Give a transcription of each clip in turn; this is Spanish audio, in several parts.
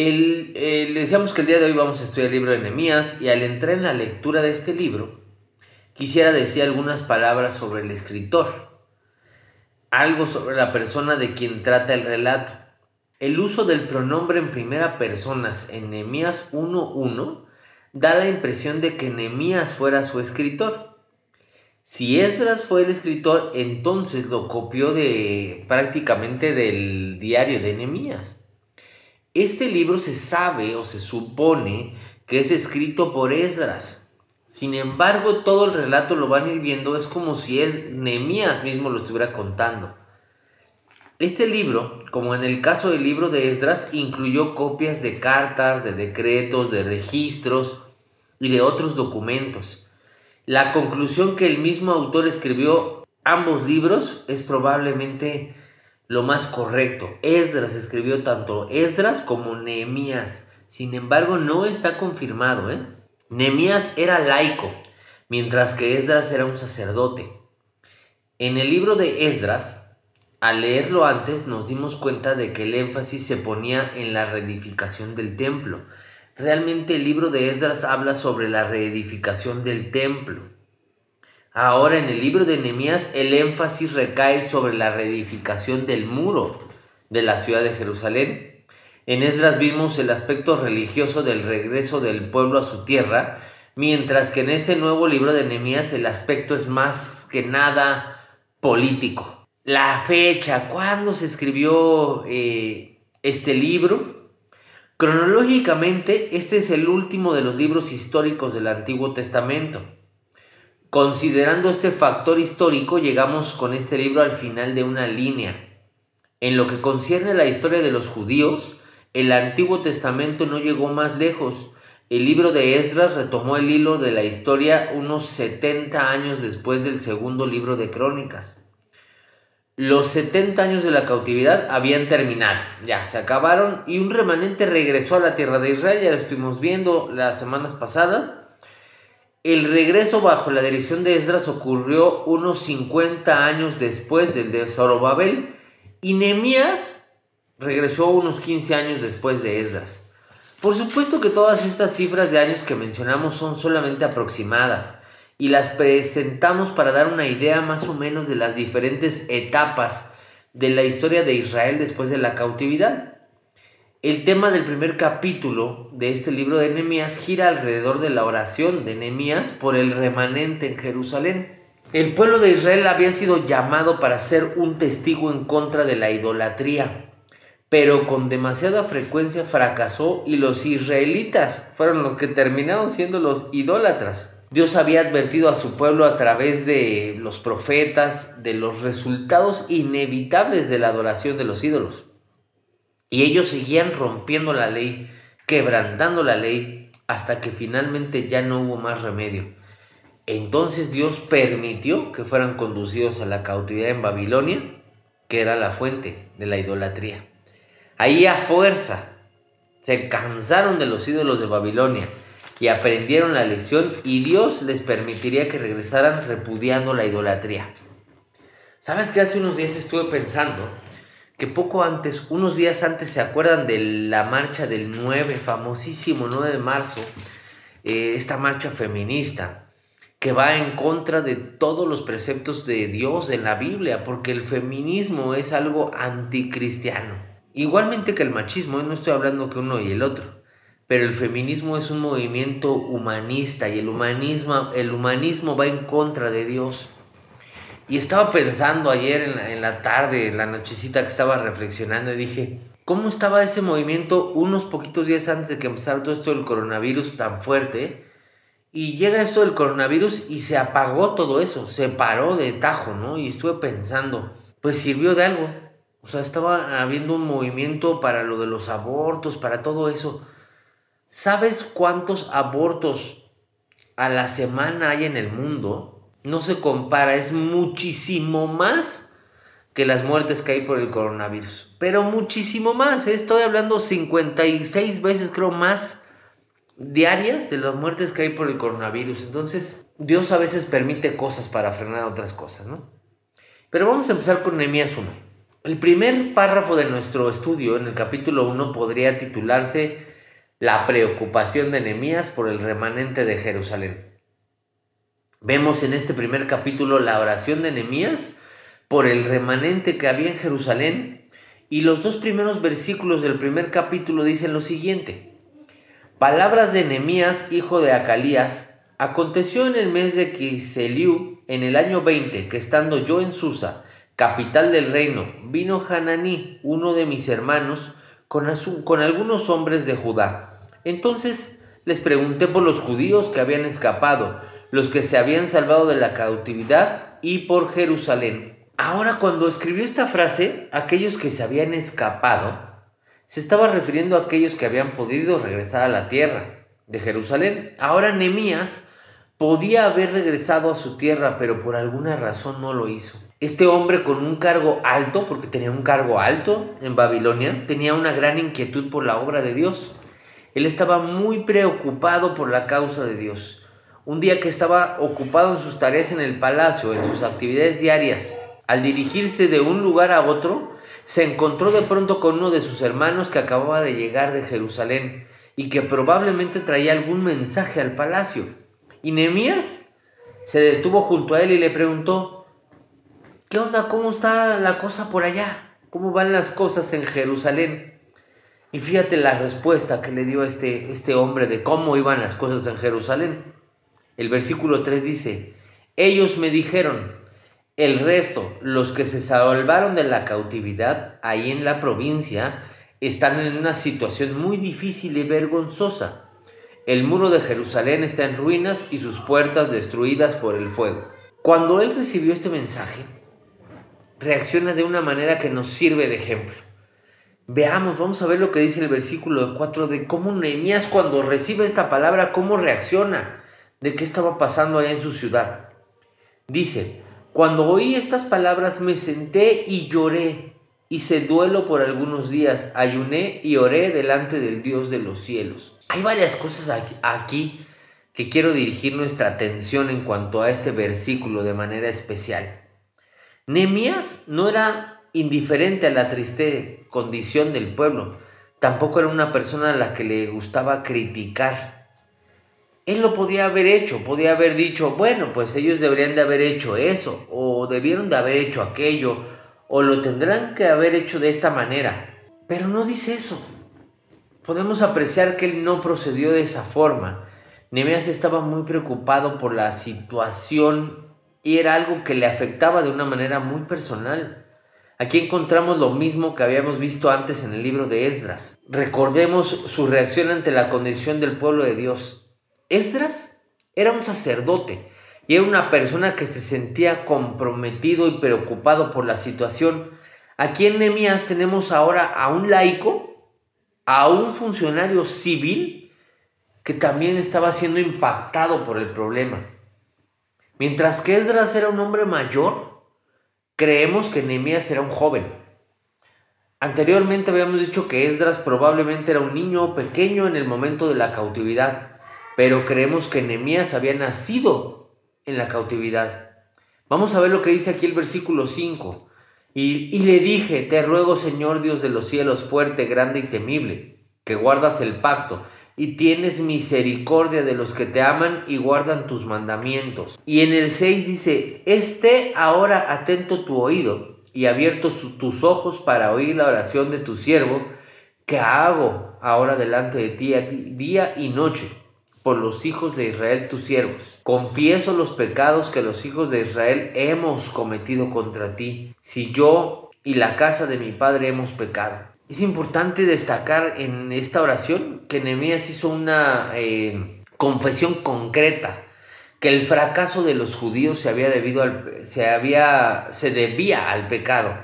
El, eh, le decíamos que el día de hoy vamos a estudiar el libro de Nehemías y al entrar en la lectura de este libro, quisiera decir algunas palabras sobre el escritor, algo sobre la persona de quien trata el relato. El uso del pronombre en primera persona en Nehemías 1.1 da la impresión de que Nehemías fuera su escritor. Si Esdras fue el escritor, entonces lo copió de prácticamente del diario de Nehemías. Este libro se sabe o se supone que es escrito por Esdras. Sin embargo, todo el relato lo van a ir viendo, es como si es Nehemías mismo lo estuviera contando. Este libro, como en el caso del libro de Esdras, incluyó copias de cartas, de decretos, de registros y de otros documentos. La conclusión que el mismo autor escribió ambos libros es probablemente lo más correcto. Esdras escribió tanto Esdras como Nehemías. Sin embargo, no está confirmado. ¿eh? Nehemías era laico, mientras que Esdras era un sacerdote. En el libro de Esdras, al leerlo antes, nos dimos cuenta de que el énfasis se ponía en la reedificación del templo. Realmente el libro de Esdras habla sobre la reedificación del templo. Ahora en el libro de Nehemías el énfasis recae sobre la reedificación del muro de la ciudad de Jerusalén. En Esdras vimos el aspecto religioso del regreso del pueblo a su tierra, mientras que en este nuevo libro de Nehemías el aspecto es más que nada político. La fecha, cuándo se escribió eh, este libro. Cronológicamente, este es el último de los libros históricos del Antiguo Testamento. Considerando este factor histórico, llegamos con este libro al final de una línea. En lo que concierne a la historia de los judíos, el Antiguo Testamento no llegó más lejos. El libro de Esdras retomó el hilo de la historia unos 70 años después del segundo libro de Crónicas. Los 70 años de la cautividad habían terminado, ya se acabaron y un remanente regresó a la tierra de Israel, ya lo estuvimos viendo las semanas pasadas el regreso bajo la dirección de Esdras ocurrió unos 50 años después del de Zorobabel y Nehemías regresó unos 15 años después de Esdras. Por supuesto que todas estas cifras de años que mencionamos son solamente aproximadas y las presentamos para dar una idea más o menos de las diferentes etapas de la historia de Israel después de la cautividad. El tema del primer capítulo de este libro de Nehemías gira alrededor de la oración de Nehemías por el remanente en Jerusalén. El pueblo de Israel había sido llamado para ser un testigo en contra de la idolatría, pero con demasiada frecuencia fracasó y los israelitas fueron los que terminaron siendo los idólatras. Dios había advertido a su pueblo a través de los profetas de los resultados inevitables de la adoración de los ídolos. Y ellos seguían rompiendo la ley, quebrantando la ley, hasta que finalmente ya no hubo más remedio. Entonces Dios permitió que fueran conducidos a la cautividad en Babilonia, que era la fuente de la idolatría. Ahí a fuerza se cansaron de los ídolos de Babilonia y aprendieron la lección y Dios les permitiría que regresaran repudiando la idolatría. ¿Sabes que hace unos días estuve pensando que poco antes, unos días antes, se acuerdan de la marcha del 9, famosísimo 9 de marzo, eh, esta marcha feminista, que va en contra de todos los preceptos de Dios en la Biblia, porque el feminismo es algo anticristiano. Igualmente que el machismo, ¿eh? no estoy hablando que uno y el otro, pero el feminismo es un movimiento humanista y el humanismo, el humanismo va en contra de Dios. Y estaba pensando ayer en la, tarde, en la nochecita que estaba reflexionando y dije, ¿cómo estaba ese movimiento unos poquitos días antes de que empezara todo esto del coronavirus tan fuerte? Y llega esto del coronavirus y se apagó todo eso, se paró de tajo, ¿no? Y estuve pensando, pues sirvió de algo. O sea, estaba habiendo un movimiento para lo de los abortos, para todo eso. ¿Sabes cuántos abortos a la semana hay en el mundo? No se compara, es muchísimo más que las muertes que hay por el coronavirus. Pero muchísimo más, ¿eh? estoy hablando 56 veces creo más diarias de las muertes que hay por el coronavirus. Entonces, Dios a veces permite cosas para frenar otras cosas, ¿no? Pero vamos a empezar con Nehemías 1. El primer párrafo de nuestro estudio en el capítulo 1 podría titularse La preocupación de Nehemías por el remanente de Jerusalén. Vemos en este primer capítulo la oración de Nehemías por el remanente que había en Jerusalén y los dos primeros versículos del primer capítulo dicen lo siguiente. Palabras de Nehemías, hijo de Acalías, aconteció en el mes de Kiseliu, en el año 20, que estando yo en Susa, capital del reino, vino Hananí, uno de mis hermanos, con, con algunos hombres de Judá. Entonces les pregunté por los judíos que habían escapado, los que se habían salvado de la cautividad, y por Jerusalén Ahora, cuando escribió esta frase, aquellos que se habían escapado, se estaba refiriendo a aquellos que habían podido regresar a la tierra de Jerusalén. Ahora Nemías podía haber regresado a su tierra, pero por alguna razón no lo hizo. Este hombre con un cargo alto, porque tenía un cargo alto en Babilonia, tenía una gran inquietud por la obra de Dios. Él estaba muy preocupado por la causa de Dios. Un día que estaba ocupado en sus tareas en el palacio, en sus actividades diarias, al dirigirse de un lugar a otro, se encontró de pronto con uno de sus hermanos que acababa de llegar de Jerusalén y que probablemente traía algún mensaje al palacio. Y Nehemías se detuvo junto a él y le preguntó, ¿qué onda? ¿Cómo está la cosa por allá? ¿Cómo van las cosas en Jerusalén? Y fíjate la respuesta que le dio este, este hombre de cómo iban las cosas en Jerusalén. El versículo 3 dice, ellos me dijeron, el resto, los que se salvaron de la cautividad ahí en la provincia, están en una situación muy difícil y vergonzosa. El muro de Jerusalén está en ruinas y sus puertas destruidas por el fuego. Cuando él recibió este mensaje, reacciona de una manera que nos sirve de ejemplo. Veamos, vamos a ver lo que dice el versículo 4 de cómo Nehemías cuando recibe esta palabra, cómo reacciona, de qué estaba pasando allá en su ciudad. Dice, cuando oí estas palabras me senté y lloré. Hice duelo por algunos días, ayuné y oré delante del Dios de los cielos. Hay varias cosas aquí que quiero dirigir nuestra atención en cuanto a este versículo de manera especial. Nemías no era indiferente a la triste condición del pueblo, tampoco era una persona a la que le gustaba criticar él lo podía haber hecho, podía haber dicho, bueno, pues ellos deberían de haber hecho eso, o debieron de haber hecho aquello, o lo tendrán que haber hecho de esta manera. Pero no dice eso. Podemos apreciar que él no procedió de esa forma. Nemeas estaba muy preocupado por la situación y era algo que le afectaba de una manera muy personal. Aquí encontramos lo mismo que habíamos visto antes en el libro de Esdras. Recordemos su reacción ante la condición del pueblo de Dios. Esdras era un sacerdote y era una persona que se sentía comprometido y preocupado por la situación. Aquí en Nehemías tenemos ahora a un laico, a un funcionario civil que también estaba siendo impactado por el problema. Mientras que Esdras era un hombre mayor, creemos que Nehemías era un joven. Anteriormente habíamos dicho que Esdras probablemente era un niño pequeño en el momento de la cautividad pero creemos que Nehemías había nacido en la cautividad. Vamos a ver lo que dice aquí el versículo 5. Y, le dije, te ruego Señor Dios de los cielos, fuerte, grande y temible, que guardas el pacto y tienes misericordia de los que te aman y guardan tus mandamientos. Y en el 6 dice, esté ahora atento tu oído y abierto tus ojos para oír la oración de tu siervo, que hago ahora delante de ti día y noche por los hijos de Israel tus siervos. Confieso los pecados que los hijos de Israel hemos cometido contra ti, si yo y la casa de mi padre hemos pecado. Es importante destacar en esta oración que Nehemías hizo una eh, confesión concreta que el fracaso de los judíos se había debido al, se había se debía al pecado.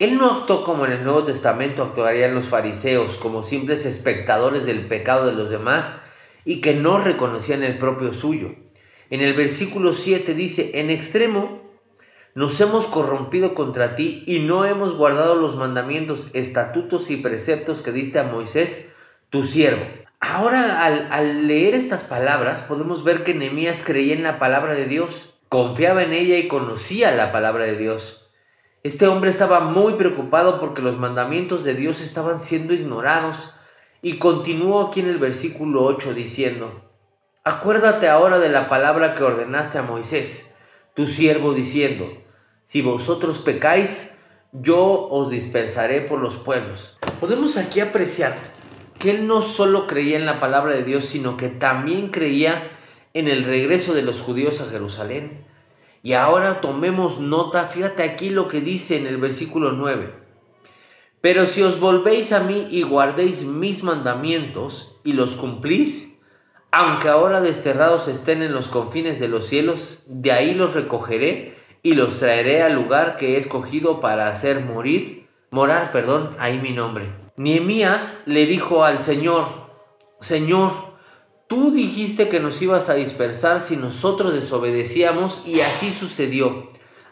Él no actuó como en el Nuevo Testamento actuarían los fariseos, como simples espectadores del pecado de los demás, y que no reconocían el propio suyo. En el versículo 7 dice, en extremo, nos hemos corrompido contra ti y no hemos guardado los mandamientos, estatutos y preceptos que diste a Moisés, tu siervo. Ahora, al, leer estas palabras, podemos ver que Nehemías creía en la palabra de Dios, confiaba en ella y conocía la palabra de Dios. Este hombre estaba muy preocupado porque los mandamientos de Dios estaban siendo ignorados y continuó aquí en el versículo 8 diciendo, Acuérdate ahora de la palabra que ordenaste a Moisés, tu siervo, diciendo, Si vosotros pecáis, yo os dispersaré por los pueblos. Podemos aquí apreciar que él no solo creía en la palabra de Dios, sino que también creía en el regreso de los judíos a Jerusalén. Y ahora tomemos nota, fíjate aquí lo que dice en el versículo 9. Pero si os volvéis a mí y guardéis mis mandamientos y los cumplís, aunque ahora desterrados estén en los confines de los cielos, de ahí los recogeré y los traeré al lugar que he escogido para hacer morir, morar, perdón, ahí mi nombre. Nehemías le dijo al Señor, Señor, Tú dijiste que nos ibas a dispersar si nosotros desobedecíamos y así sucedió.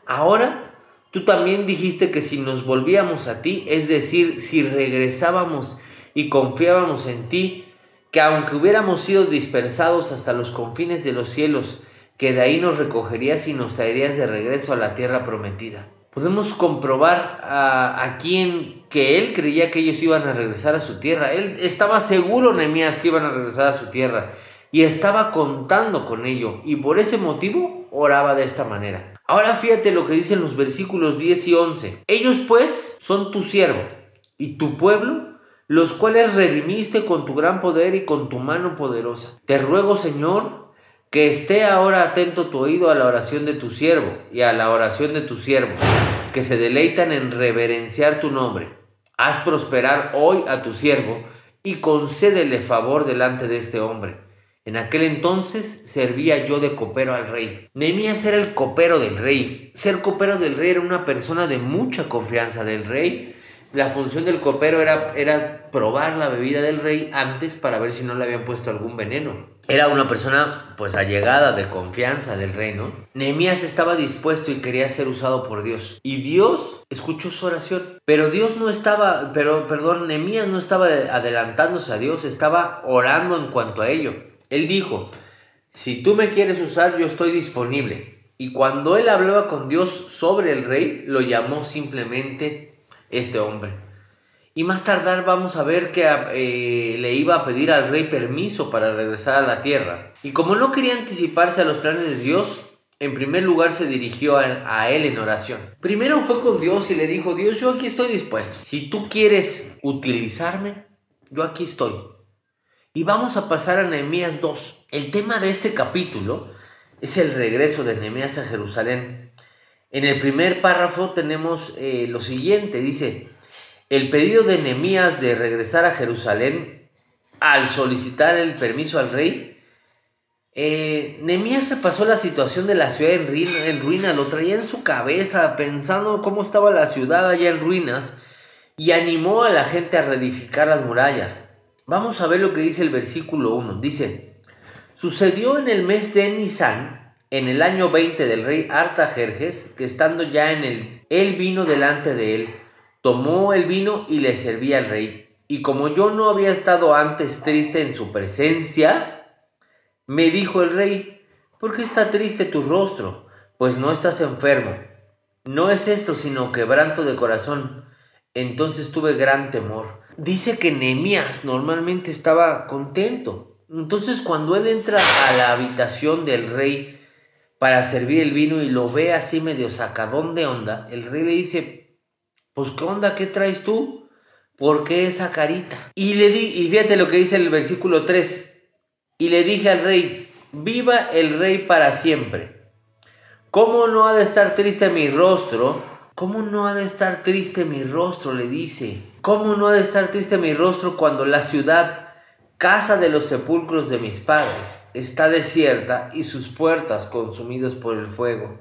Ahora, tú también dijiste que si nos volvíamos a ti, es decir, si regresábamos y confiábamos en ti, que aunque hubiéramos sido dispersados hasta los confines de los cielos, que de ahí nos recogerías y nos traerías de regreso a la tierra prometida. Podemos comprobar a, aquí en que él creía que ellos iban a regresar a su tierra. Él estaba seguro, Nehemías, que iban a regresar a su tierra. Y estaba contando con ello. Y por ese motivo oraba de esta manera. Ahora fíjate lo que dicen los versículos 10 y 11. Ellos pues son tu siervo y tu pueblo, los cuales redimiste con tu gran poder y con tu mano poderosa. Te ruego, Señor, que esté ahora atento tu oído a la oración de tu siervo y a la oración de tus siervos, que se deleitan en reverenciar tu nombre. Haz prosperar hoy a tu siervo y concédele favor delante de este hombre. En aquel entonces servía yo de copero al rey. Nehemías era el copero del rey. Ser copero del rey era una persona de mucha confianza del rey. La función del copero era, era probar la bebida del rey antes para ver si no le habían puesto algún veneno era una persona pues allegada de confianza del reino. Nehemías estaba dispuesto y quería ser usado por Dios. Y Dios escuchó su oración. Pero Dios no estaba, pero perdón, Nehemías no estaba adelantándose a Dios, estaba orando en cuanto a ello. Él dijo, si tú me quieres usar, yo estoy disponible. Y cuando él hablaba con Dios sobre el rey, lo llamó simplemente este hombre. Y más tardar vamos a ver que eh, le iba a pedir al rey permiso para regresar a la tierra. Y como no quería anticiparse a los planes de Dios, en primer lugar se dirigió a, a, él en oración. Primero fue con Dios y le dijo, Dios, yo aquí estoy dispuesto. Si tú quieres utilizarme, yo aquí estoy. Y vamos a pasar a Nehemías 2. El tema de este capítulo es el regreso de Nehemías a Jerusalén. En el primer párrafo tenemos eh, lo siguiente, dice, el pedido de Nehemías de regresar a Jerusalén al solicitar el permiso al rey, eh, Nehemías repasó la situación de la ciudad en en ruina, lo traía en su cabeza pensando cómo estaba la ciudad allá en ruinas y animó a la gente a reedificar las murallas. Vamos a ver lo que dice el versículo 1. Dice, sucedió en el mes de Nisan, en el año 20 del rey Artajerjes, que estando ya en el, él vino delante de él tomó el vino y le servía al rey. Y como yo no había estado antes triste en su presencia, me dijo el rey, ¿por qué está triste tu rostro? Pues no estás enfermo. No es esto sino quebranto de corazón. Entonces tuve gran temor. Dice que Nehemías normalmente estaba contento. Entonces cuando él entra a la habitación del rey para servir el vino y lo ve así medio sacadón de onda, el rey le dice, pues ¿qué onda? ¿Qué traes tú? ¿Por qué esa carita? Y le di, y fíjate lo que dice el versículo 3. Y le dije al rey, viva el rey para siempre. ¿Cómo no ha de estar triste mi rostro? ¿Cómo no ha de estar triste mi rostro? Le dice. ¿Cómo no ha de estar triste mi rostro cuando la ciudad, casa de los sepulcros de mis padres, está desierta y sus puertas consumidas por el fuego?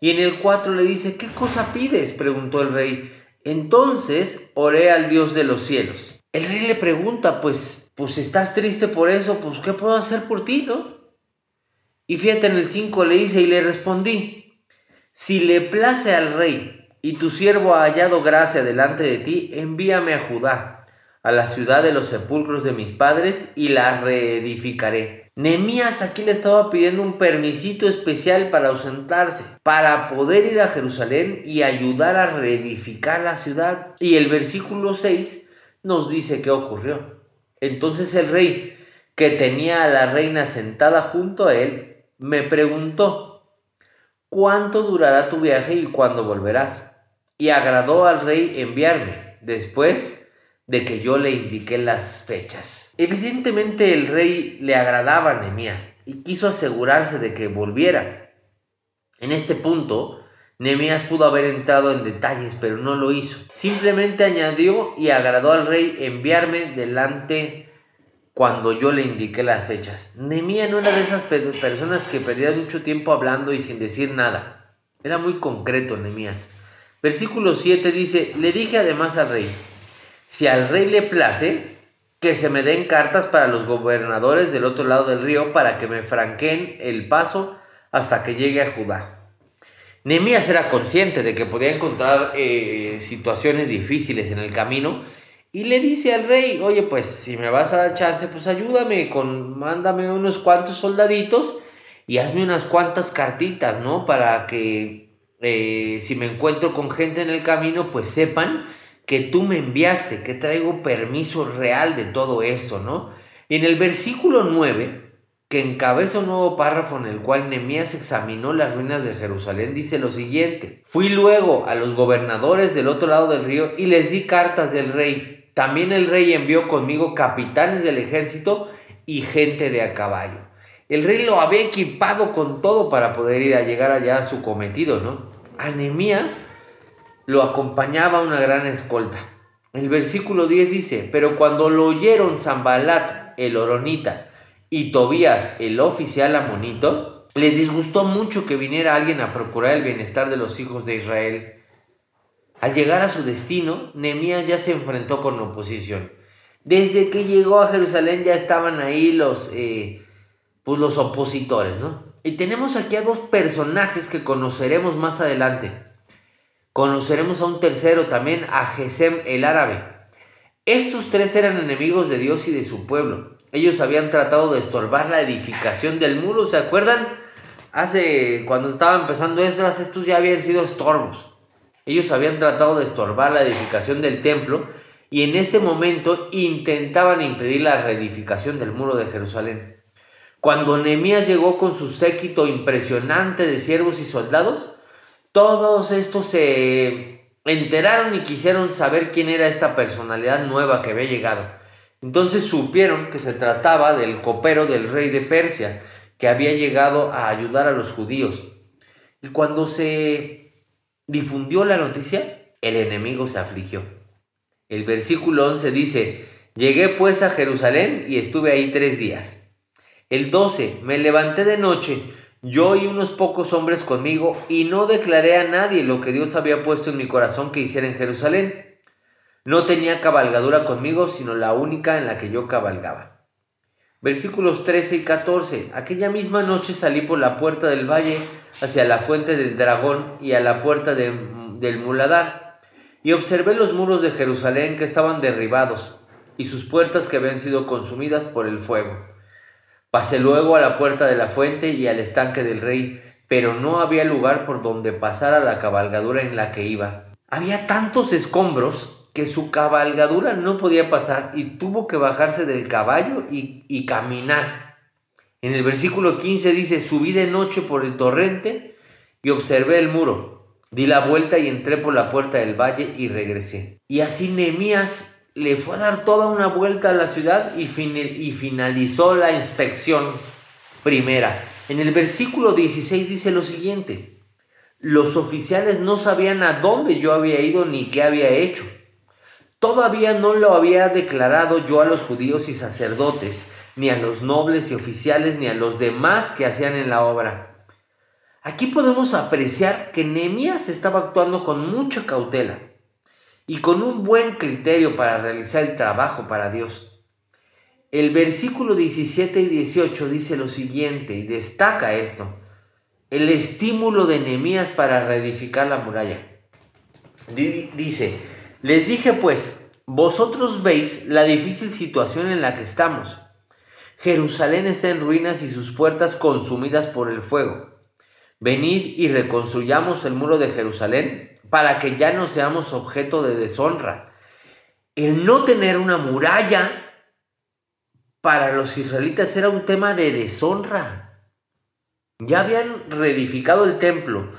Y en el 4 le dice, ¿qué cosa pides? preguntó el rey. Entonces oré al Dios de los cielos. El rey le pregunta, pues, pues estás triste por eso, pues ¿qué puedo hacer por ti, no? Y fíjate en el 5 le dice y le respondí, si le place al rey y tu siervo ha hallado gracia delante de ti, envíame a Judá, a la ciudad de los sepulcros de mis padres y la reedificaré. Nehemías aquí le estaba pidiendo un permisito especial para ausentarse, para poder ir a Jerusalén y ayudar a reedificar la ciudad. Y el versículo 6 nos dice qué ocurrió. Entonces el rey, que tenía a la reina sentada junto a él, me preguntó, ¿cuánto durará tu viaje y cuándo volverás? Y agradó al rey enviarme. Después de que yo le indiqué las fechas. Evidentemente el rey le agradaba a Nehemías y quiso asegurarse de que volviera. En este punto, Nehemías pudo haber entrado en detalles, pero no lo hizo. Simplemente añadió y agradó al rey enviarme delante cuando yo le indiqué las fechas. Nehemías no era de esas personas que perdían mucho tiempo hablando y sin decir nada. Era muy concreto Nehemías. Versículo 7 dice, le dije además al rey, si al rey le place, que se me den cartas para los gobernadores del otro lado del río para que me franqueen el paso hasta que llegue a Judá. Nehemías era consciente de que podía encontrar eh, situaciones difíciles en el camino y le dice al rey, oye, pues si me vas a dar chance, pues ayúdame con, mándame unos cuantos soldaditos y hazme unas cuantas cartitas, ¿no? Para que eh, si me encuentro con gente en el camino, pues sepan que tú me enviaste, que traigo permiso real de todo eso, ¿no? Y en el versículo 9, que encabeza un nuevo párrafo en el cual Nemías examinó las ruinas de Jerusalén, dice lo siguiente, fui luego a los gobernadores del otro lado del río y les di cartas del rey. También el rey envió conmigo capitanes del ejército y gente de a caballo. El rey lo había equipado con todo para poder ir a llegar allá a su cometido, ¿no? A Nemías lo acompañaba una gran escolta. El versículo 10 dice, pero cuando lo oyeron Zambalat, el oronita, y Tobías, el oficial amonito, les disgustó mucho que viniera alguien a procurar el bienestar de los hijos de Israel. Al llegar a su destino, Nehemías ya se enfrentó con oposición. Desde que llegó a Jerusalén ya estaban ahí los, eh, pues los opositores, ¿no? Y tenemos aquí a dos personajes que conoceremos más adelante. Conoceremos a un tercero también, a Gesem el árabe. Estos tres eran enemigos de Dios y de su pueblo. Ellos habían tratado de estorbar la edificación del muro, ¿se acuerdan? Hace, cuando estaba empezando Esdras, estos ya habían sido estorbos. Ellos habían tratado de estorbar la edificación del templo y en este momento intentaban impedir la reedificación del muro de Jerusalén. Cuando Nehemías llegó con su séquito impresionante de siervos y soldados, todos estos se enteraron y quisieron saber quién era esta personalidad nueva que había llegado. Entonces supieron que se trataba del copero del rey de Persia, que había llegado a ayudar a los judíos. Y cuando se difundió la noticia, el enemigo se afligió. El versículo 11 dice, llegué pues a Jerusalén y estuve ahí tres días. El 12, me levanté de noche, yo y unos pocos hombres conmigo, y no declaré a nadie lo que Dios había puesto en mi corazón que hiciera en Jerusalén. No tenía cabalgadura conmigo, sino la única en la que yo cabalgaba. Versículos 13 y 14. Aquella misma noche salí por la puerta del valle hacia la fuente del dragón y a la puerta del muladar, y observé los muros de Jerusalén que estaban derribados, y sus puertas que habían sido consumidas por el fuego. Pasé luego a la puerta de la fuente y al estanque del rey, pero no había lugar por donde pasara la cabalgadura en la que iba. Había tantos escombros que su cabalgadura no podía pasar y tuvo que bajarse del caballo y, y caminar. En el versículo 15 dice, subí de noche por el torrente y observé el muro. Di la vuelta y entré por la puerta del valle y regresé. Y así Nehemías le fue a dar toda una vuelta a la ciudad y, finalizó la inspección primera. En el versículo 16 dice lo siguiente, los oficiales no sabían a dónde yo había ido ni qué había hecho. Todavía no lo había declarado yo a los judíos y sacerdotes, ni a los nobles y oficiales, ni a los demás que hacían en la obra. Aquí podemos apreciar que Nehemías estaba actuando con mucha cautela y con un buen criterio para realizar el trabajo para Dios. El versículo 17 y 18 dice lo siguiente y destaca esto, el estímulo de Nehemías para reedificar la muralla. Dice, les dije pues, vosotros veis la difícil situación en la que estamos. Jerusalén está en ruinas y sus puertas consumidas por el fuego. Venid y reconstruyamos el muro de Jerusalén para que ya no seamos objeto de deshonra. El no tener una muralla para los israelitas era un tema de deshonra. Ya habían reedificado el templo,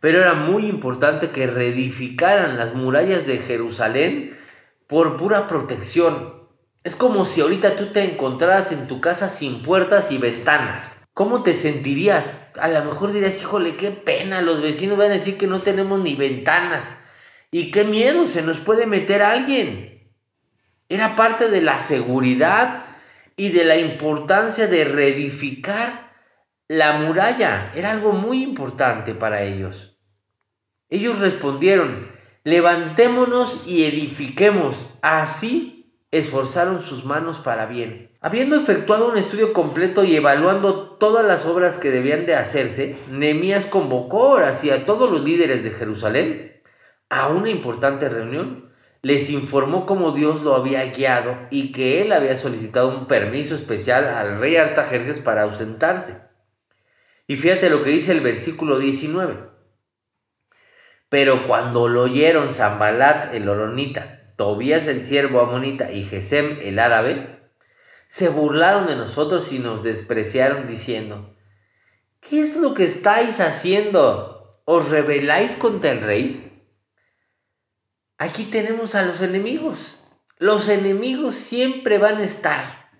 pero era muy importante que reedificaran las murallas de Jerusalén por pura protección. Es como si ahorita tú te encontraras en tu casa sin puertas y ventanas. ¿Cómo te sentirías? A lo mejor dirías, híjole, qué pena, los vecinos van a decir que no tenemos ni ventanas. Y qué miedo, se nos puede meter alguien. Era parte de la seguridad y de la importancia de reedificar la muralla. Era algo muy importante para ellos. Ellos respondieron, levantémonos y edifiquemos. Así esforzaron sus manos para bien. Habiendo efectuado un estudio completo y evaluando todas las obras que debían de hacerse, Nehemías convocó ahora sí a todos los líderes de Jerusalén a una importante reunión. Les informó cómo Dios lo había guiado y que él había solicitado un permiso especial al rey Artajerjes para ausentarse. Y fíjate lo que dice el versículo 19. Pero cuando lo oyeron Zambalat el Oronita, Tobías el siervo amonita y Gesem el árabe, se burlaron de nosotros y nos despreciaron diciendo, ¿qué es lo que estáis haciendo? ¿Os rebeláis contra el rey? Aquí tenemos a los enemigos. Los enemigos siempre van a estar.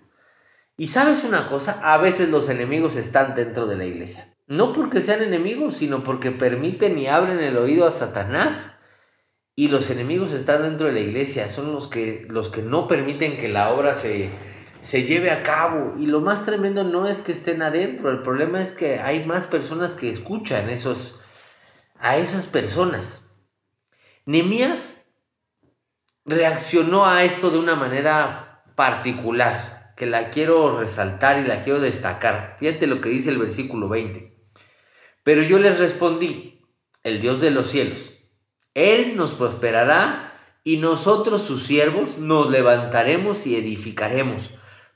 Y sabes una cosa, a veces los enemigos están dentro de la iglesia. No porque sean enemigos, sino porque permiten y abren el oído a Satanás. Y los enemigos están dentro de la iglesia, son los que, los que no permiten que la obra se, se lleve a cabo. Y lo más tremendo no es que estén adentro, el problema es que hay más personas que escuchan esos, a esas personas. Nemías reaccionó a esto de una manera particular, que la quiero resaltar y la quiero destacar. Fíjate lo que dice el versículo 20. Pero yo les respondí, el Dios de los cielos, Él nos prosperará y nosotros sus siervos nos levantaremos y edificaremos,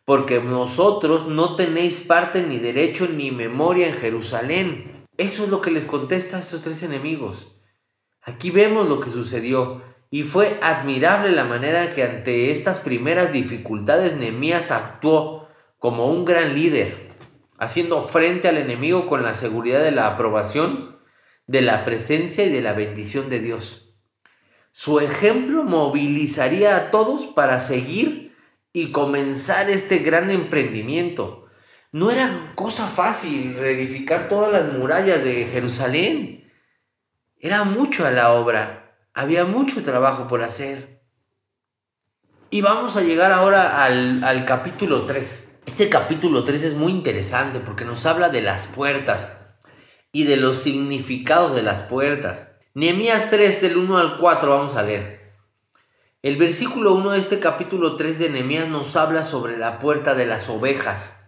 porque vosotros no tenéis parte ni derecho ni memoria en Jerusalén. Eso es lo que les contesta a estos tres enemigos. Aquí vemos lo que sucedió y fue admirable la manera que ante estas primeras dificultades Nehemías actuó como un gran líder, haciendo frente al enemigo con la seguridad de la aprobación, de la presencia y de la bendición de Dios. Su ejemplo movilizaría a todos para seguir y comenzar este gran emprendimiento. No era cosa fácil reedificar todas las murallas de Jerusalén. Era mucho a la obra, había mucho trabajo por hacer. Y vamos a llegar ahora al, al capítulo 3. Este capítulo 3 es muy interesante porque nos habla de las puertas y de los significados de las puertas. Nehemías 3 del 1 al 4 vamos a leer. El versículo 1 de este capítulo 3 de Nehemías nos habla sobre la puerta de las ovejas.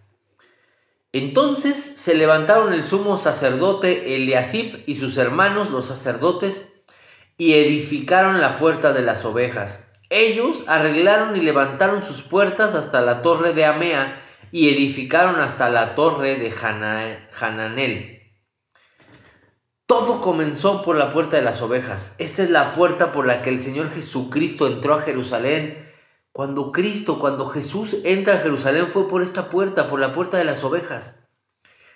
Entonces se levantaron el sumo sacerdote Eliasib y sus hermanos los sacerdotes y edificaron la puerta de las ovejas. Ellos arreglaron y levantaron sus puertas hasta la torre de Amea y edificaron hasta la torre de Hananel. Todo comenzó por la puerta de las ovejas. Esta es la puerta por la que el Señor Jesucristo entró a Jerusalén. Cuando Cristo, cuando Jesús entra a Jerusalén fue por esta puerta, por la puerta de las ovejas.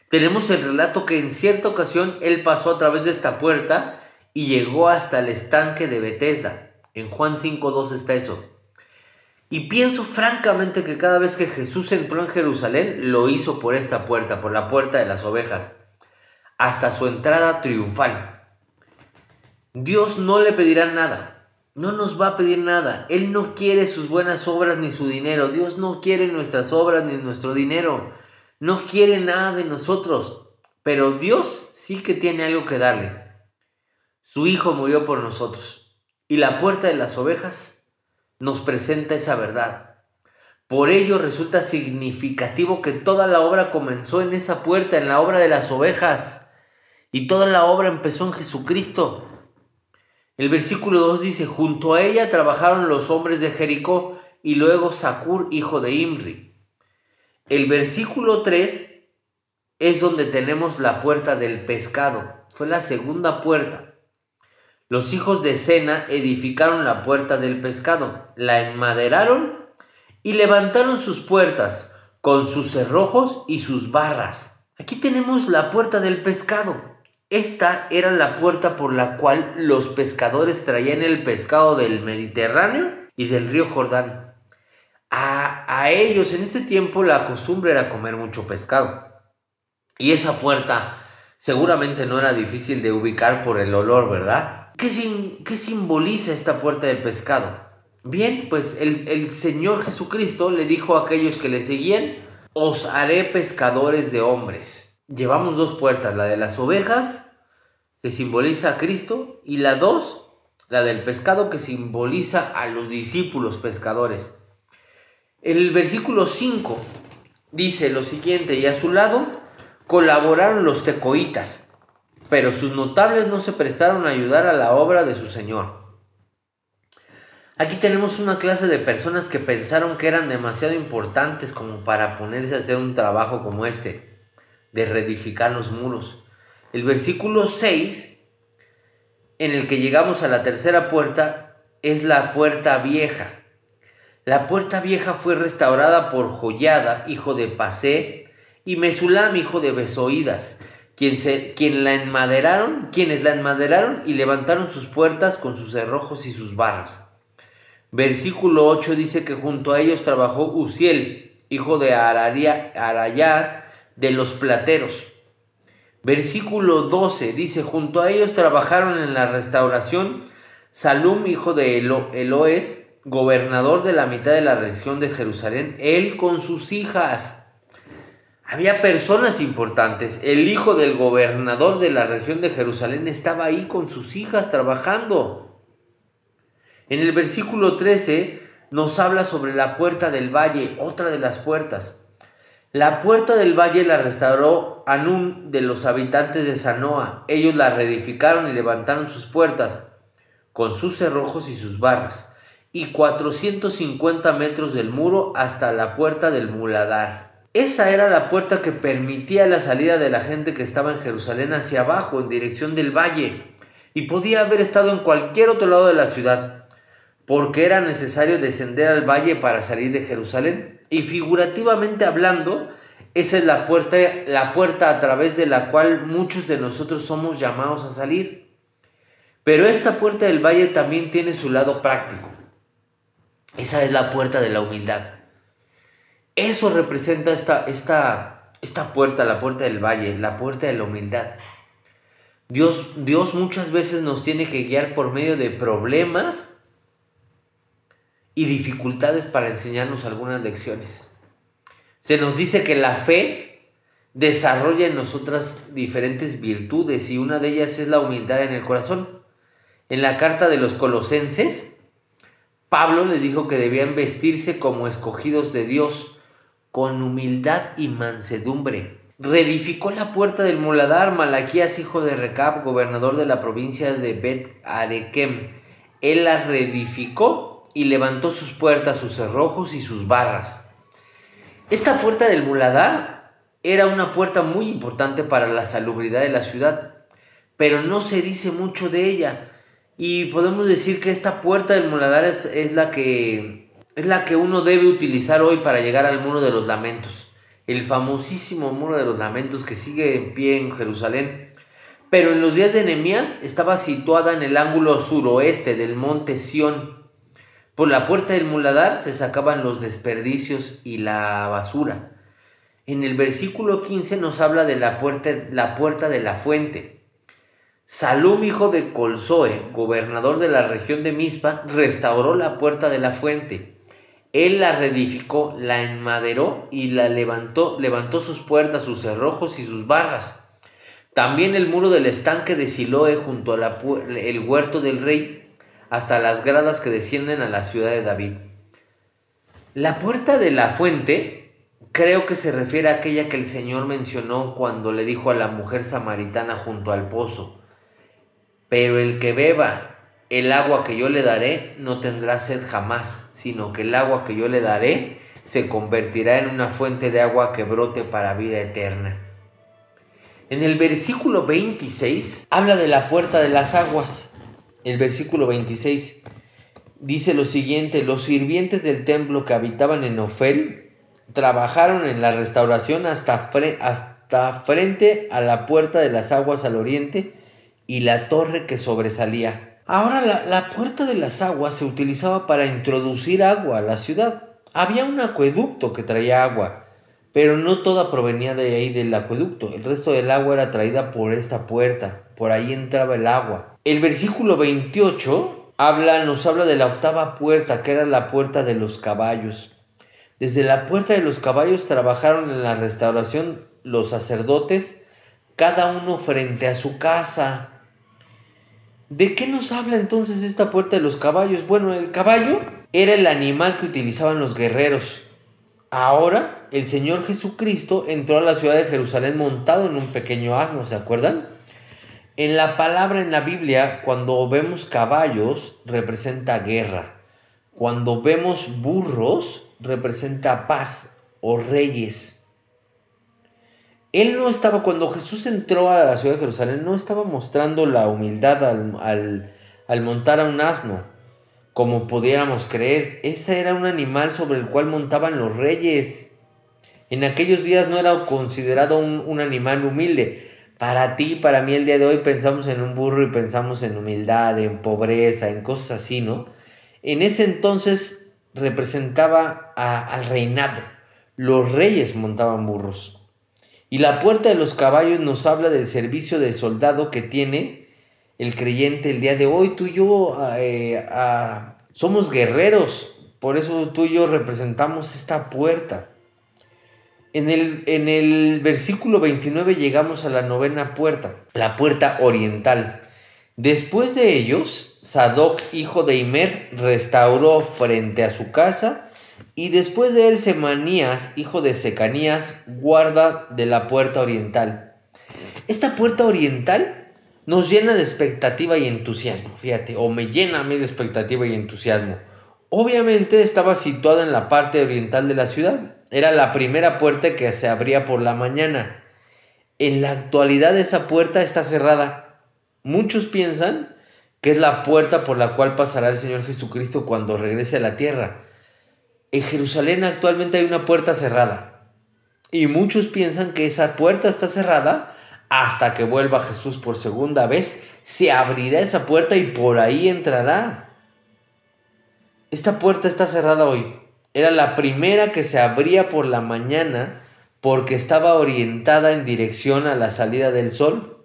Tenemos el relato que en cierta ocasión Él pasó a través de esta puerta y llegó hasta el estanque de Bethesda. En Juan 5.2 está eso. Y pienso francamente que cada vez que Jesús entró en Jerusalén, lo hizo por esta puerta, por la puerta de las ovejas, hasta su entrada triunfal. Dios no le pedirá nada, no nos va a pedir nada. Él no quiere sus buenas obras ni su dinero. Dios no quiere nuestras obras ni nuestro dinero. No quiere nada de nosotros. Pero Dios sí que tiene algo que darle. Su Hijo murió por nosotros. Y la puerta de las ovejas nos presenta esa verdad. Por ello resulta significativo que toda la obra comenzó en esa puerta, en la obra de las ovejas, y toda la obra empezó en Jesucristo. El versículo 2 dice, junto a ella trabajaron los hombres de Jericó y luego Sacur, hijo de Imri. El versículo 3 es donde tenemos la puerta del pescado. Fue la segunda puerta. Los hijos de Sena edificaron la puerta del pescado, la enmaderaron y levantaron sus puertas con sus cerrojos y sus barras. Aquí tenemos la puerta del pescado. Esta era la puerta por la cual los pescadores traían el pescado del Mediterráneo y del río Jordán. A, a ellos en este tiempo la costumbre era comer mucho pescado. Y esa puerta seguramente no era difícil de ubicar por el olor, ¿verdad? ¿Qué, qué simboliza esta puerta del pescado? Bien, pues el, el Señor Jesucristo le dijo a aquellos que le seguían, os haré pescadores de hombres. Llevamos dos puertas, la de las ovejas, que simboliza a Cristo, y la dos, la del pescado, que simboliza a los discípulos pescadores. El versículo 5 dice lo siguiente, y a su lado colaboraron los tecoitas, pero sus notables no se prestaron a ayudar a la obra de su señor. Aquí tenemos una clase de personas que pensaron que eran demasiado importantes como para ponerse a hacer un trabajo como este, de reedificar los muros. El versículo 6, en el que llegamos a la tercera puerta, es la puerta vieja. La puerta vieja fue restaurada por Joyada, hijo de Pasé, y Mesulam, hijo de Besoídas, quien, se, quien la enmaderaron, quienes la enmaderaron y levantaron sus puertas con sus cerrojos y sus barras. Versículo 8 dice que junto a ellos trabajó Uziel, hijo de Araria, Arayá, de los plateros. Versículo 12 dice, junto a ellos trabajaron en la restauración Salum, hijo de Eloes, gobernador de la mitad de la región de Jerusalén, él con sus hijas. Había personas importantes. El hijo del gobernador de la región de Jerusalén estaba ahí con sus hijas trabajando. En el versículo 13 nos habla sobre la puerta del valle, otra de las puertas. La puerta del valle la restauró Anún de los habitantes de Sanoa. Ellos la reedificaron y levantaron sus puertas con sus cerrojos y sus barras, y 450 metros del muro hasta la puerta del muladar. Esa era la puerta que permitía la salida de la gente que estaba en Jerusalén hacia abajo, en dirección del valle, y podía haber estado en cualquier otro lado de la ciudad, porque era necesario descender al valle para salir de Jerusalén. Y figurativamente hablando, esa es la puerta, la puerta a través de la cual muchos de nosotros somos llamados a salir. Pero esta puerta del valle también tiene su lado práctico. Esa es la puerta de la humildad. Eso representa esta, esta, esta puerta, la puerta del valle, la puerta de la humildad. Dios, Dios muchas veces nos tiene que guiar por medio de problemas y dificultades para enseñarnos algunas lecciones. Se nos dice que la fe desarrolla en nosotras diferentes virtudes y una de ellas es la humildad en el corazón. En la carta de los colosenses, Pablo les dijo que debían vestirse como escogidos de Dios, con humildad y mansedumbre. Reedificó la puerta del muladar Malaquías, hijo de Recab, gobernador de la provincia de Bet Arequem. Él la reedificó y levantó sus puertas, sus cerrojos y sus barras. Esta puerta del muladar era una puerta muy importante para la salubridad de la ciudad, pero no se dice mucho de ella. Y podemos decir que esta puerta del muladar es, la que es la que uno debe utilizar hoy para llegar al muro de los lamentos, el famosísimo muro de los lamentos que sigue en pie en Jerusalén. Pero en los días de Nehemías estaba situada en el ángulo suroeste del monte Sión. Por la puerta del muladar se sacaban los desperdicios y la basura. En el versículo 15 nos habla de la puerta, la puerta de la fuente. Salum, hijo de Colzoe, gobernador de la región de Mispa, restauró la puerta de la fuente él la reedificó, la enmaderó y la levantó, levantó sus puertas, sus cerrojos y sus barras. También el muro del estanque de Siloe junto al huerto del rey, hasta las gradas que descienden a la ciudad de David. La puerta de la fuente creo que se refiere a aquella que el Señor mencionó cuando le dijo a la mujer samaritana junto al pozo, pero el que beba el agua que yo le daré no tendrá sed jamás, sino que el agua que yo le daré se convertirá en una fuente de agua que brote para vida eterna. En el versículo 26 habla de la puerta de las aguas. El versículo 26 dice lo siguiente, los sirvientes del templo que habitaban en Ofel trabajaron en la restauración hasta, hasta frente a la puerta de las aguas al oriente y la torre que sobresalía. Ahora la, la puerta de las aguas se utilizaba para introducir agua a la ciudad. Había un acueducto que traía agua, pero no toda provenía de ahí del acueducto. El resto del agua era traída por esta puerta. Por ahí entraba el agua. El versículo 28 habla, nos habla de la octava puerta, que era la puerta de los caballos. Desde la puerta de los caballos trabajaron en la restauración los sacerdotes, cada uno frente a su casa. ¿De qué nos habla entonces esta puerta de los caballos? Bueno, el caballo era el animal que utilizaban los guerreros. Ahora el Señor Jesucristo entró a la ciudad de Jerusalén montado en un pequeño asno, ¿se acuerdan? En la palabra en la Biblia, cuando vemos caballos, representa guerra. Cuando vemos burros, representa paz o reyes. Él no estaba, cuando Jesús entró a la ciudad de Jerusalén, no estaba mostrando la humildad al, montar a un asno, como pudiéramos creer. Ese era un animal sobre el cual montaban los reyes. En aquellos días no era considerado un, animal humilde. Para ti, para mí el día de hoy pensamos en un burro y pensamos en humildad, en pobreza, en cosas así, ¿no? En ese entonces representaba al reinado. Los reyes montaban burros. Y la puerta de los caballos nos habla del servicio de soldado que tiene el creyente el día de hoy. Tú y yo eh, somos guerreros, por eso tú y yo representamos esta puerta. En el, en el versículo 29 llegamos a la novena puerta, la puerta oriental. Después de ellos, Sadoc, hijo de Imer, restauró frente a su casa y después de él Semanías, hijo de Secanías, guarda de la puerta oriental. Esta puerta oriental nos llena de expectativa y entusiasmo, fíjate, o me llena a mí de expectativa y entusiasmo. Obviamente estaba situada en la parte oriental de la ciudad. Era la primera puerta que se abría por la mañana. En la actualidad esa puerta está cerrada. Muchos piensan que es la puerta por la cual pasará el Señor Jesucristo cuando regrese a la tierra. En Jerusalén actualmente hay una puerta cerrada. Y muchos piensan que esa puerta está cerrada hasta que vuelva Jesús por segunda vez. Se abrirá esa puerta y por ahí entrará. Esta puerta está cerrada hoy. Era la primera que se abría por la mañana porque estaba orientada en dirección a la salida del sol.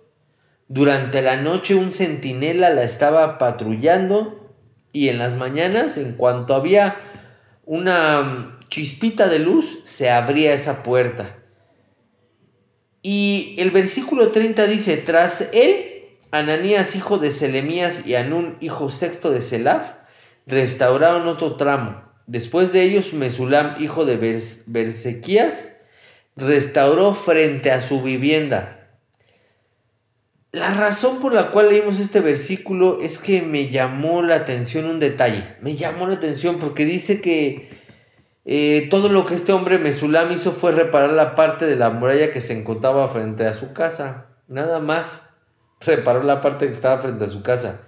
Durante la noche un centinela la estaba patrullando y en las mañanas, en cuanto había una chispita de luz, se abría esa puerta. Y el versículo 30 dice, tras él, Ananías, hijo de Selemías, y Anún, hijo sexto de Selaf, restauraron otro tramo. Después de ellos, Mesulam, hijo de Bersequías, restauró frente a su vivienda. La razón por la cual leímos este versículo es que me llamó la atención un detalle. Me llamó la atención porque dice que eh, todo lo que este hombre Mesulam hizo fue reparar la parte de la muralla que se encontraba frente a su casa. Nada más reparó la parte que estaba frente a su casa.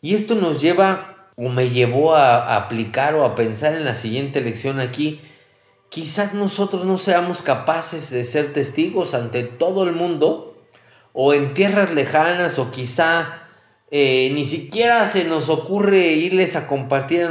Y esto nos lleva o me llevó a aplicar o a pensar en la siguiente lección aquí. Quizás nosotros no seamos capaces de ser testigos ante todo el mundo o en tierras lejanas o quizá eh, ni siquiera se nos ocurre irles a compartir a,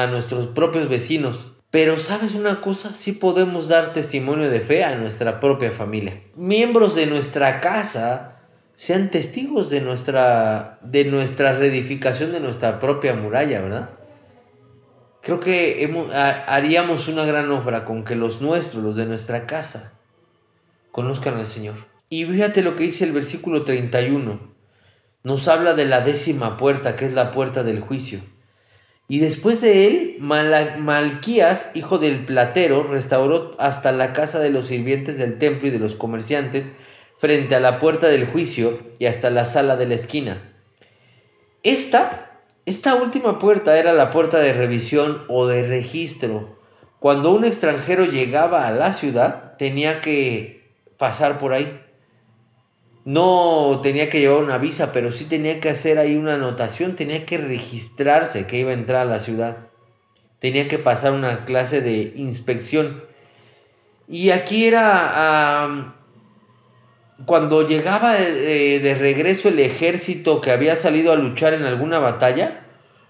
a nuestros propios vecinos. Pero sabes una cosa, sí podemos dar testimonio de fe a nuestra propia familia. Miembros de nuestra casa sean testigos de nuestra, de nuestra reedificación de nuestra propia muralla, ¿verdad? Creo que haríamos una gran obra con que los nuestros, los de nuestra casa, conozcan al Señor. Y fíjate lo que dice el versículo 31. Nos habla de la décima puerta, que es la puerta del juicio. Y después de él, Malquías, hijo del platero, restauró hasta la casa de los sirvientes del templo y de los comerciantes, frente a la puerta del juicio y hasta la sala de la esquina. Esta Esta última puerta era la puerta de revisión o de registro. Cuando un extranjero llegaba a la ciudad, tenía que pasar por ahí. No tenía que llevar una visa, pero sí tenía que hacer ahí una anotación, tenía que registrarse que iba a entrar a la ciudad. Tenía que pasar una clase de inspección. Y aquí era cuando llegaba de, regreso el ejército que había salido a luchar en alguna batalla,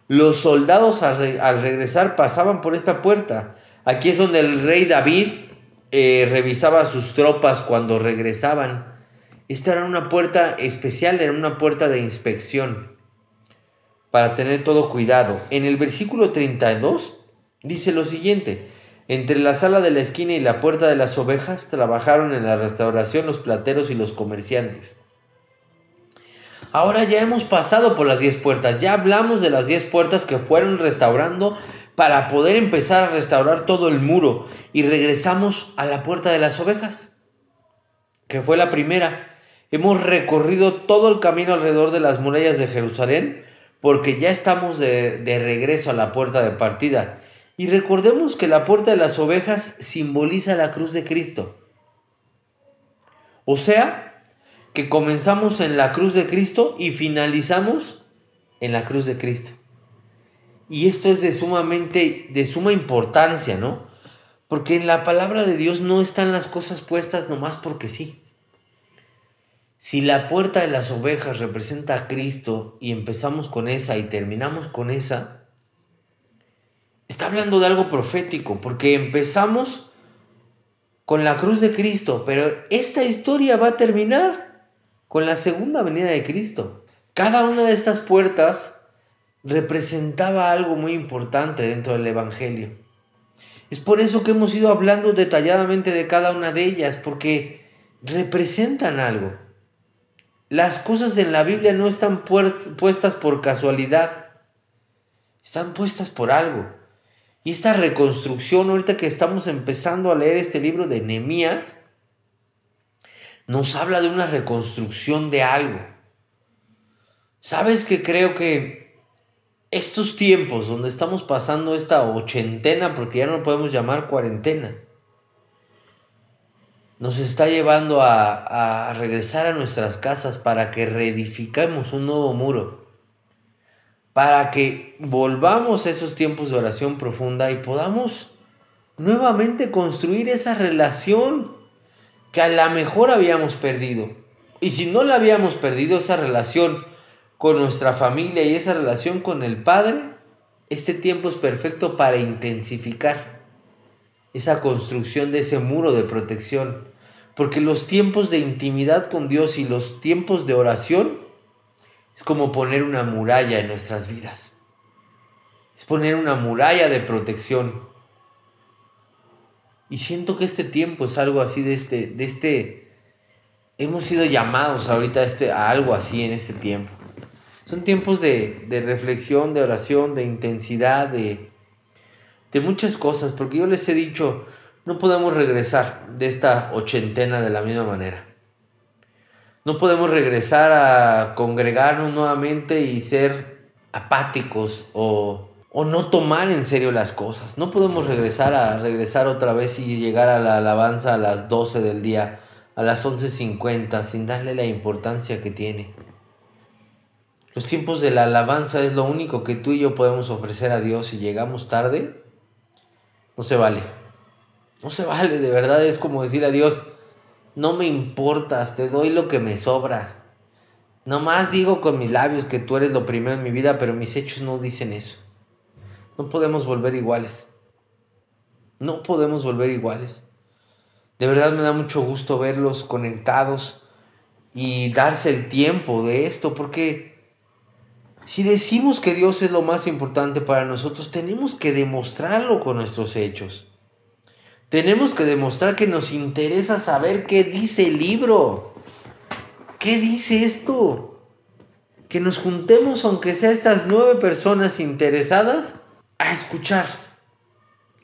los soldados al, regresar pasaban por esta puerta. Aquí es donde el rey David eh, revisaba sus tropas cuando regresaban. Esta era una puerta especial, era una puerta de inspección para tener todo cuidado. En el versículo 32 dice lo siguiente, entre la sala de la esquina y la puerta de las ovejas trabajaron en la restauración los plateros y los comerciantes. Ahora ya hemos pasado por las diez puertas, ya hablamos de las diez puertas que fueron restaurando para poder empezar a restaurar todo el muro y regresamos a la puerta de las ovejas, que fue la primera. Hemos recorrido todo el camino alrededor de las murallas de Jerusalén porque ya estamos de, de regreso a la puerta de partida y recordemos que la puerta de las ovejas simboliza la cruz de Cristo. O sea, que comenzamos en la cruz de Cristo y finalizamos en la cruz de Cristo. Y esto es de sumamente de suma importancia, ¿no? Porque en la palabra de Dios no están las cosas puestas nomás porque sí. Si la puerta de las ovejas representa a Cristo y empezamos con esa y terminamos con esa, está hablando de algo profético, porque empezamos con la cruz de Cristo, pero esta historia va a terminar con la segunda venida de Cristo. Cada una de estas puertas representaba algo muy importante dentro del Evangelio. Es por eso que hemos ido hablando detalladamente de cada una de ellas, porque representan algo. Las cosas en la Biblia no están puestas por casualidad, están puestas por algo. Y esta reconstrucción, ahorita que estamos empezando a leer este libro de Nehemías, nos habla de una reconstrucción de algo. ¿Sabes que creo que estos tiempos donde estamos pasando esta ochentena, porque ya no lo podemos llamar cuarentena, nos está llevando a, a regresar a nuestras casas para que reedificemos un nuevo muro? para que volvamos a esos tiempos de oración profunda y podamos nuevamente construir esa relación que a lo mejor habíamos perdido. Y si no la habíamos perdido, esa relación con nuestra familia y esa relación con el Padre, este tiempo es perfecto para intensificar esa construcción de ese muro de protección. Porque los tiempos de intimidad con Dios y los tiempos de oración es como poner una muralla en nuestras vidas. Es poner una muralla de protección. Y siento que este tiempo es algo así de este, de este, hemos sido llamados ahorita a, este, a algo así en este tiempo. Son tiempos de, de reflexión, de oración, de intensidad, de, de muchas cosas, porque yo les he dicho, no podemos regresar de esta ochentena de la misma manera. No podemos regresar a congregarnos nuevamente y ser apáticos o, no tomar en serio las cosas. No podemos regresar a regresar otra vez y llegar a la alabanza a las 12 del día, a las 11.50, sin darle la importancia que tiene. Los tiempos de la alabanza es lo único que tú y yo podemos ofrecer a Dios si llegamos tarde. No se vale. No se vale, de verdad es como decir a Dios, no me importas, te doy lo que me sobra. Nomás digo con mis labios que tú eres lo primero en mi vida, pero mis hechos no dicen eso. No podemos volver iguales. No podemos volver iguales. De verdad me da mucho gusto verlos conectados y darse el tiempo de esto, porque si decimos que Dios es lo más importante para nosotros, tenemos que demostrarlo con nuestros hechos. Tenemos que demostrar que nos interesa saber qué dice el libro. ¿Qué dice esto? Que nos juntemos, aunque sea estas nueve personas interesadas, a escuchar,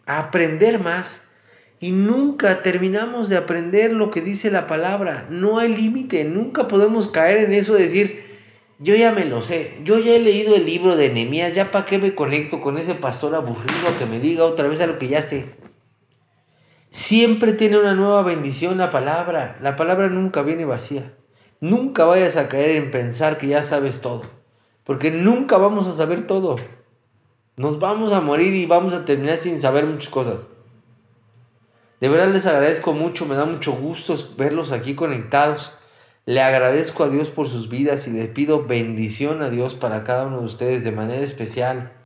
a aprender más. Y nunca terminamos de aprender lo que dice la palabra. No hay límite. Nunca podemos caer en eso de decir, Yo ya me lo sé. Yo ya he leído el libro de Nehemías. Ya para qué me conecto con ese pastor aburrido que me diga otra vez a lo que ya sé. Siempre tiene una nueva bendición la palabra. La palabra nunca viene vacía. Nunca vayas a caer en pensar que ya sabes todo. Porque nunca vamos a saber todo. Nos vamos a morir y vamos a terminar sin saber muchas cosas. De verdad les agradezco mucho, me da mucho gusto verlos aquí conectados. Le agradezco a Dios por sus vidas y le pido bendición a Dios para cada uno de ustedes de manera especial.